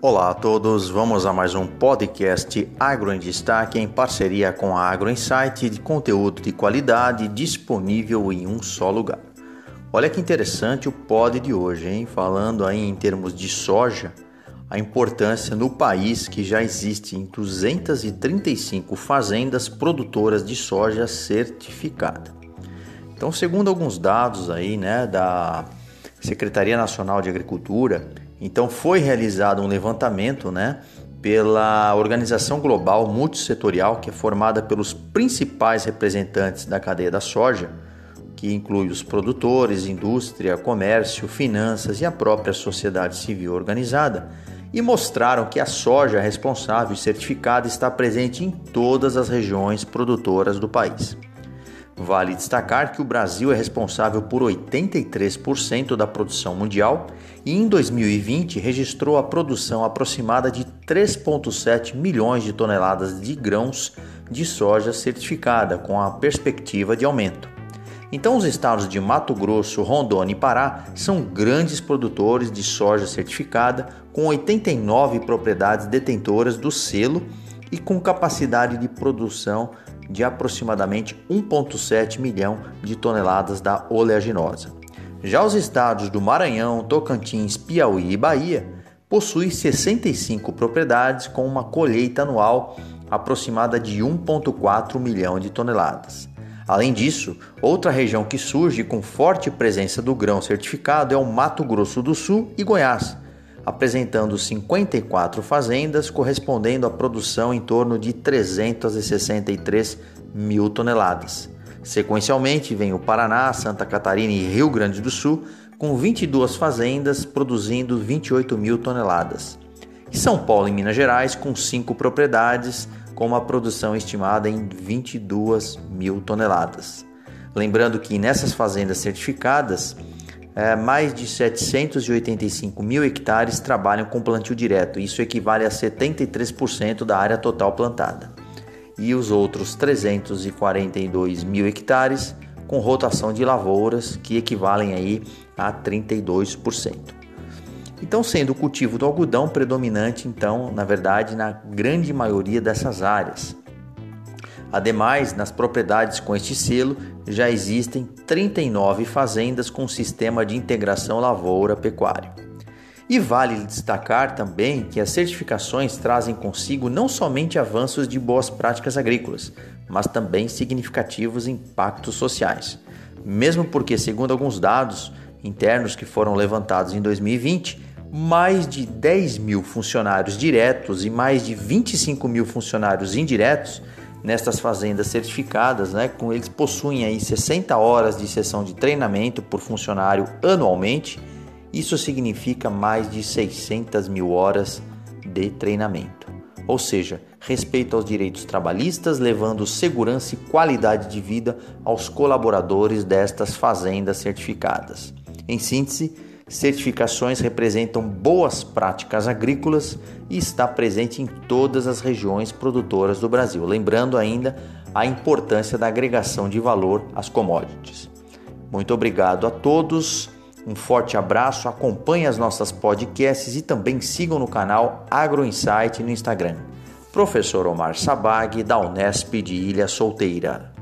Olá a todos, vamos a mais um podcast Agro em Destaque em parceria com a Agro Insight de conteúdo de qualidade disponível em um só lugar. Olha que interessante o pod de hoje, hein? Falando aí em termos de soja, a importância no país que já existe em 235 fazendas produtoras de soja certificada. Então, segundo alguns dados aí, né, da Secretaria Nacional de Agricultura, então foi realizado um levantamento, né, pela organização global multissetorial que é formada pelos principais representantes da cadeia da soja, que inclui os produtores, indústria, comércio, finanças e a própria sociedade civil organizada, e mostraram que a soja responsável e certificada está presente em todas as regiões produtoras do país. Vale destacar que o Brasil é responsável por 83% da produção mundial e em 2020 registrou a produção aproximada de 3,7 milhões de toneladas de grãos de soja certificada, com a perspectiva de aumento. Então, os estados de Mato Grosso, Rondônia e Pará são grandes produtores de soja certificada, com 89 propriedades detentoras do selo e com capacidade de produção de aproximadamente 1,7 milhão de toneladas da oleaginosa. Já os estados do Maranhão, Tocantins, Piauí e Bahia possuem 65 propriedades com uma colheita anual aproximada de 1,4 milhão de toneladas. Além disso, outra região que surge com forte presença do grão certificado é o Mato Grosso do Sul e Goiás, apresentando 54 fazendas, correspondendo à produção em torno de 363 mil toneladas. Sequencialmente, vem o Paraná, Santa Catarina e Rio Grande do Sul, com 22 fazendas produzindo 28 mil toneladas. E São Paulo e Minas Gerais, com 5 propriedades, com uma produção estimada em 22 mil toneladas. Lembrando que nessas fazendas certificadas, é, mais de 785 mil hectares trabalham com plantio direto, isso equivale a 73% da área total plantada. E os outros 342 mil hectares com rotação de lavouras, que equivalem aí a 32%. Então, sendo o cultivo do algodão predominante, então, na verdade, na grande maioria dessas áreas. Ademais, nas propriedades com este selo já existem 39 fazendas com sistema de integração lavoura-pecuário. E vale destacar também que as certificações trazem consigo não somente avanços de boas práticas agrícolas, mas também significativos impactos sociais. Mesmo porque, segundo alguns dados internos que foram levantados em 2020, mais de 10 mil funcionários diretos e mais de 25 mil funcionários indiretos nestas fazendas certificadas, né, com eles possuem aí 60 horas de sessão de treinamento por funcionário anualmente. Isso significa mais de 600 mil horas de treinamento. Ou seja, respeito aos direitos trabalhistas, levando segurança e qualidade de vida aos colaboradores destas fazendas certificadas. Em síntese, Certificações representam boas práticas agrícolas e está presente em todas as regiões produtoras do Brasil, lembrando ainda a importância da agregação de valor às commodities. Muito obrigado a todos, um forte abraço, acompanhe as nossas podcasts e também sigam no canal Agro Insight no Instagram. Professor Omar Sabag, da Unesp de Ilha Solteira.